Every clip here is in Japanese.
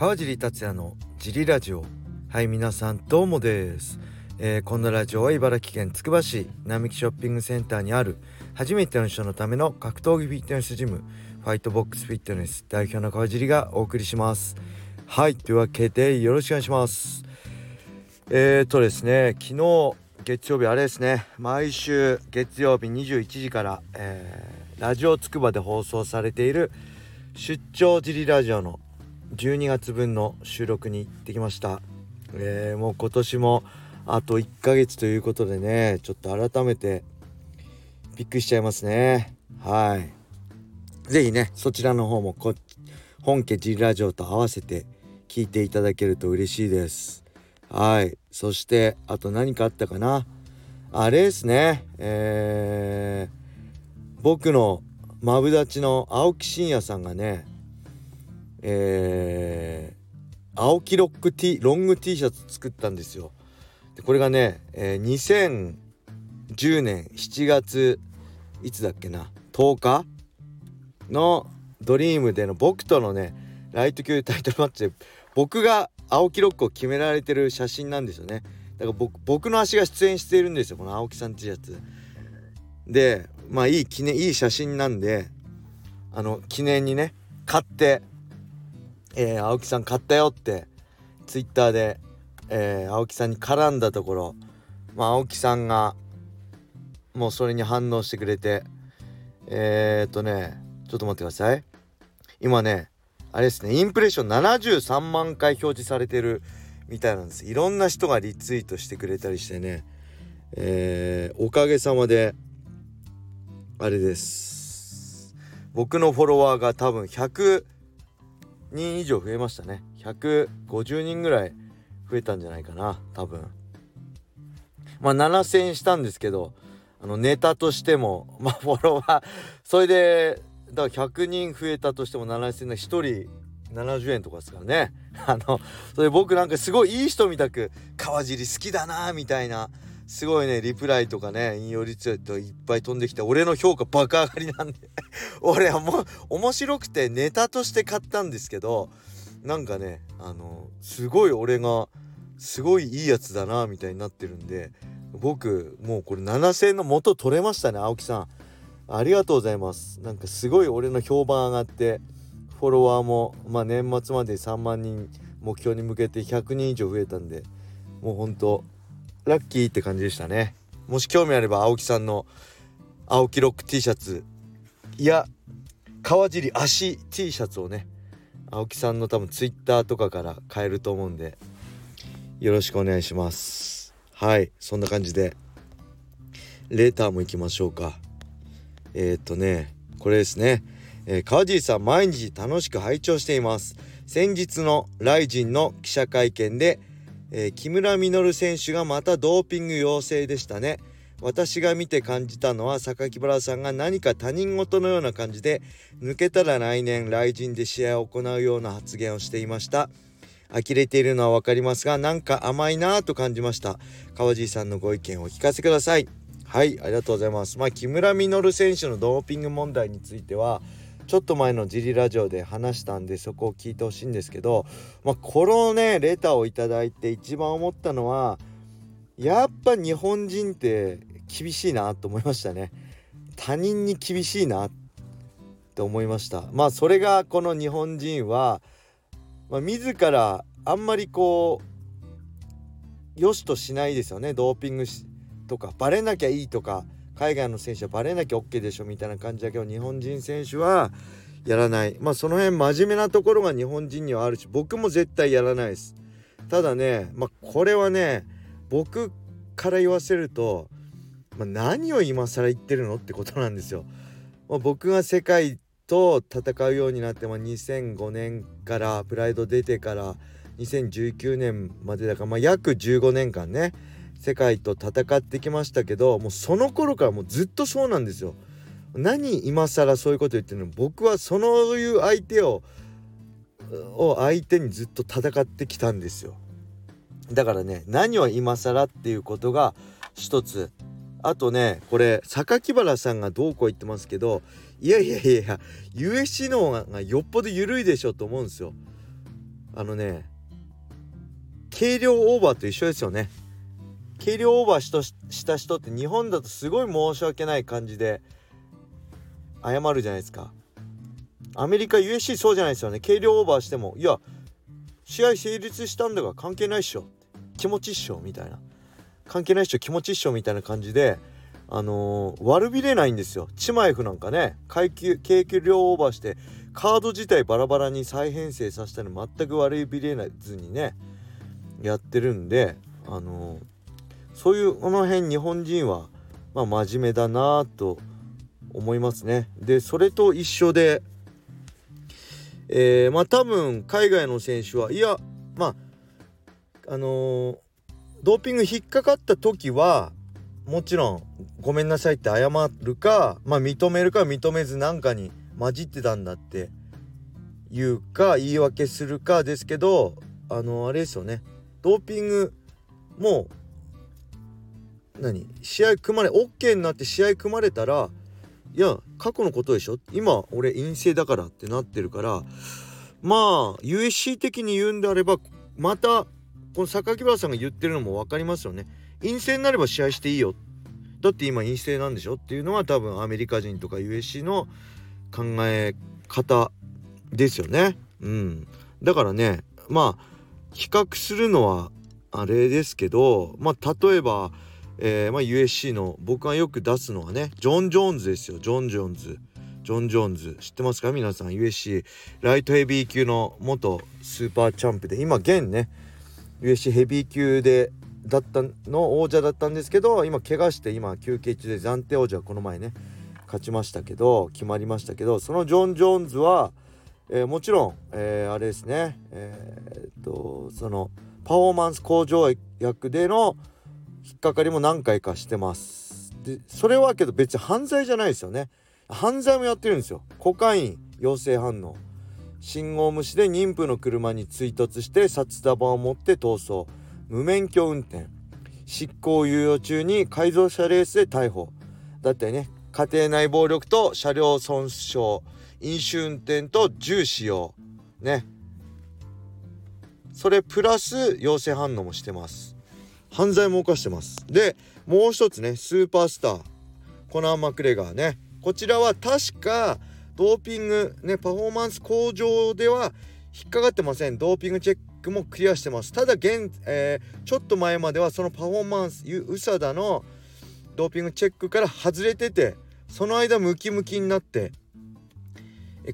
川尻達也のジリラジオ。はい皆さんどうもです、えー、こんなラジオは茨城県つくば市並木ショッピングセンターにある初めての人のための格闘技フィットネスジムファイトボックスフィットネス代表の川尻がお送りします。はいというわけでよろしくお願いします。えーとですね昨日月曜日あれですね毎週月曜日21時から、えー、ラジオつくばで放送されている出張ジリラジオの12月分の収録に行ってきました、えー、もう今年もあと1ヶ月ということでねちょっと改めてびっくりしちゃいますね。はい。是非ねそちらの方もこ本家ジラジオと合わせて聞いていただけると嬉しいです。はい。そしてあと何かあったかな？あれですね。えー、僕のマブダチの青木真也さんがねえー、青木ロック T ロング T シャツ作ったんですよ。でこれがね、えー、2010年7月いつだっけな10日のドリームでの僕とのねライト級タイトルマッチで僕が青木ロックを決められてる写真なんですよね。だから僕僕の足が出演しているんですよこの青木さん T シャツ。でまあいい記念いい写真なんであの記念にね買ってえー、青木さん買ったよってツイッターで、えー、青木さんに絡んだところ、まあ、青木さんがもうそれに反応してくれてえー、っとねちょっと待ってください。今ねあれですねインプレッション73万回表示されてるみたいなんです。いろんな人がリツイートしてくれたりしてねえー、おかげさまであれです。僕のフォロワーが多分100人以上増えましたね。150人ぐらい増えたんじゃないかな多分。まあ7000したんですけどあのネタとしても まあフォロワーそれでだから100人増えたとしても7000の1人70円とかですからね。あのそれ僕なんかすごいいい人みたく川尻好きだなみたいなすごいねリプライとかね引用リツイートいっぱい飛んできて俺の評価爆上がりなんで。俺はもう面白くてネタとして買ったんですけどなんかねあのすごい俺がすごいいいやつだなみたいになってるんで僕もうこれ7,000の元取れましたね青木さん。ありがとうございます。なんかすごい俺の評判上がってフォロワーもまあ年末まで3万人目標に向けて100人以上増えたんでもうほんとラッキーって感じでしたね。もし興味あれば青木さんの青木ロック T シャツいや川尻足 T シャツをね青木さんの多分 Twitter とかから買えると思うんでよろしくお願いします。はいそんな感じでレターも行きましょうか。えー、っとねこれですね、えー、川尻さん毎日楽しく拝聴しています。先日のライジンの記者会見でえー、木村稔選手がまたドーピング陽性でしたね。私が見て感じたのは榊原さんが何か他人事のような感じで抜けたら来年来陣で試合を行うような発言をしていました。呆れているのは分かりますがなんか甘いなぁと感じました。川尻さんのご意見をお聞かせください。はいありがとうございます。まあ木村稔選手のドーピング問題についてはちょっと前のジリラジオで話したんでそこを聞いてほしいんですけど、まあ、このねレターを頂いて一番思ったのはやっぱ日本人って厳しいなと思いましたね。他人に厳しいなって思いました。まあそれがこの日本人は、まあ、自らあんまりこう良しとしないですよね。ドーピングとかバレなきゃいいとか海外の選手はバレなきゃ OK でしょみたいな感じだけど日本人選手はやらない。まあその辺真面目なところが日本人にはあるし僕も絶対やらないです。ただねまあこれはね僕から言わせると、まあ、何を今更言ってるのってことなんですよ、まあ、僕が世界と戦うようになって、まあ、2005年からプライド出てから2019年までだから、まあ、約15年間ね世界と戦ってきましたけどもうその頃からもうずっとそうなんですよ。何今更そういうこと言ってるの？僕はそのいう相手をを相手にずっと戦ってきたんですよ。だからね何を今更っていうことが一つあとねこれ榊原さんがどうこう言ってますけどいやいやいや USC の方がよっぽど緩いでしょと思うんですよ。あのね軽量オーバーと一緒ですよね軽量オーバーした人って日本だとすごい申し訳ない感じで謝るじゃないですか。アメリカ USC そうじゃないですよね。軽量オーバーしてもいや試合成立したんだから関係ないっしょ。気持ちっしょみたいな。関係ないっしょ気持ちっしょみたいな感じであのー、悪びれないんですよ。チマエフなんかね。階級軽量オーバーしてカード自体バラバラに再編成させたの全く悪びれずにねやってるんであのー、そういうこの辺日本人はまあ真面目だなと思いますね。でそれと一緒でえー、まあ多分海外の選手はいやまああのー、ドーピング引っかかった時はもちろんごめんなさいって謝るかまあ認めるか認めずなんかに混じってたんだって言うか言い訳するかですけどあのあれですよねドーピングもう何？試合組まれ OK になって試合組まれたらいや過去のことでしょ？今俺陰性だからってなってるからまあ USC 的に言うんであればまたこの榊原さんが言ってるのも分かりますよね。陰性になれば試合していいよ。だって今陰性なんでしょ？っていうのは多分アメリカ人とか USC の考え方ですよね。うん。だからねまあ比較するのはあれですけどまあ例えば、えーまあ、USC の僕がよく出すのはねジョン・ジョーンズですよ。ジョン・ジョーンズジョン・ジョーンズ知ってますか？皆さん USC ライトヘビー級の元スーパーチャンプで今現ね USC ヘビー級でだったの王者だったんですけど今怪我して今休憩中で暫定王者はこの前ね勝ちましたけど決まりましたけどそのジョン・ジョーンズはえー、もちろん、えー、あれですね、えー、っとそのパフォーマンス向上役での引っかかりも何回かしてます。でそれはけど別に犯罪じゃないですよね。犯罪もやってるんですよ。コカイン陽性反応。信号無視で妊婦の車に追突して札束を持って逃走。無免許運転。執行猶予中に改造車レースで逮捕。だったりね家庭内暴力と車両損傷。飲酒運転と銃使用。ね。それプラス陽性反応もしてます。犯罪も犯してます。でもう一つねスーパースター。コナー・マクレガーね。こちらは確かドーピングねパフォーマンス向上では引っかかってません。ドーピングチェックもクリアしてます。ただ現、えー、ちょっと前まではそのパフォーマンスウサダのドーピングチェックから外れててその間ムキムキになって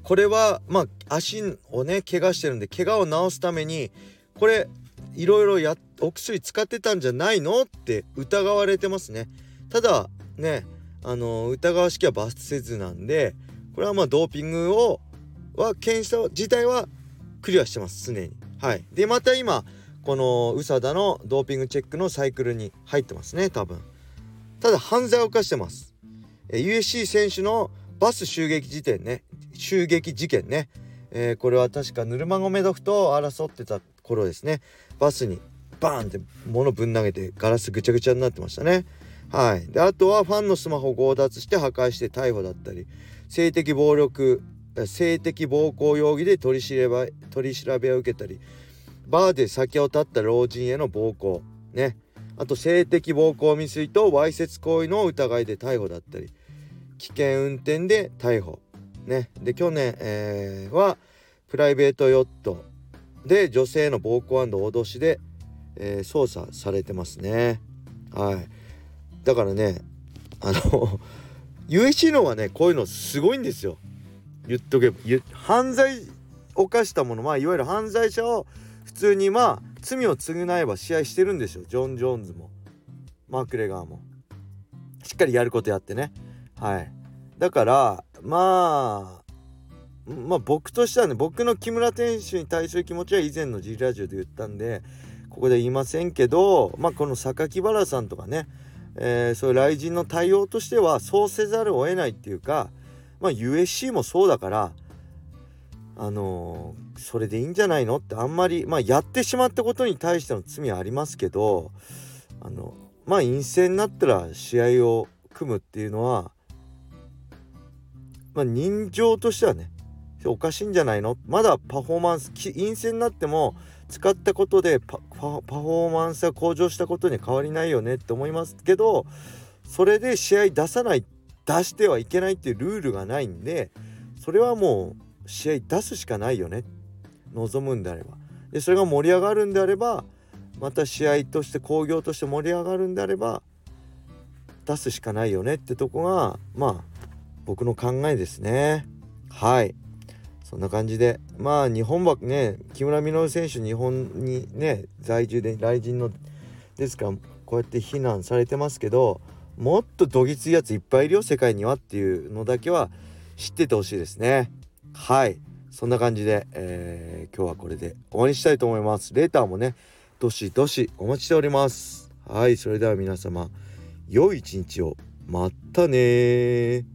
これはまあ足をね怪我してるんで怪我を治すためにこれいろいろやっお薬使ってたんじゃないのって疑われてますね。ただねあの疑わしきは罰せずなんでこれはまあドーピングをは検査自体はクリアしてます常に。はい。でまた今このウサダのドーピングチェックのサイクルに入ってますね多分。ただ犯罪を犯してます。USC 選手のバス襲撃時点ね襲撃事件ね、えー、これは確かヌルマゴメドフと争ってた頃ですね。バスにバーンって物ぶん投げてガラスぐちゃぐちゃになってましたね。はい。であとはファンのスマホを強奪して破壊して逮捕だったり性的暴力性的暴行容疑で取り調べ取り調べを受けたりバーで酒を絶った老人への暴行ね。あと性的暴行未遂とわいせつ行為の疑いで逮捕だったり危険運転で逮捕ね。で去年、えー、はプライベートヨットで女性の暴行脅しで、えー、捜査されてますね。はい。だからねあの USC のはねこういうのすごいんですよ。言っとけば。犯罪犯したものまあいわゆる犯罪者を普通にまあ罪を償えば試合してるんですよ。ジョン・ジョーンズも。マーク・レガーも。しっかりやることやってね。はい。だからまあまあ僕としてはね僕の木村選手に対する気持ちは以前の G ラジオで言ったんでここで言いませんけどまあこの榊原さんとかね、えー、そういう雷神の対応としてはそうせざるを得ないっていうかまあ USC もそうだからあのー、それでいいんじゃないのってあんまりまあやってしまったことに対しての罪はありますけどあのまあ陰性になったら試合を組むっていうのはまあ人情としてはねっておかしいんじゃないの？まだパフォーマンス陰性になっても使ったことでパフォーマンスが向上したことに変わりないよねって思いますけどそれで試合出さない出してはいけないっていうルールがないんでそれはもう試合出すしかないよね。望むんであれば。でそれが盛り上がるんであればまた試合として興行として盛り上がるんであれば出すしかないよねってとこがまあ僕の考えですね。はい。そんな感じで。まあ日本はね木村稔選手日本にね在住で来人のですからこうやって非難されてますけどもっとどぎついやついっぱいいるよ世界にはっていうのだけは知っててほしいですね。はい。そんな感じで、えー、今日はこれで終わりにしたいと思います。レーターもねどしどしお待ちしております。はい。それでは皆様良い一日を。またね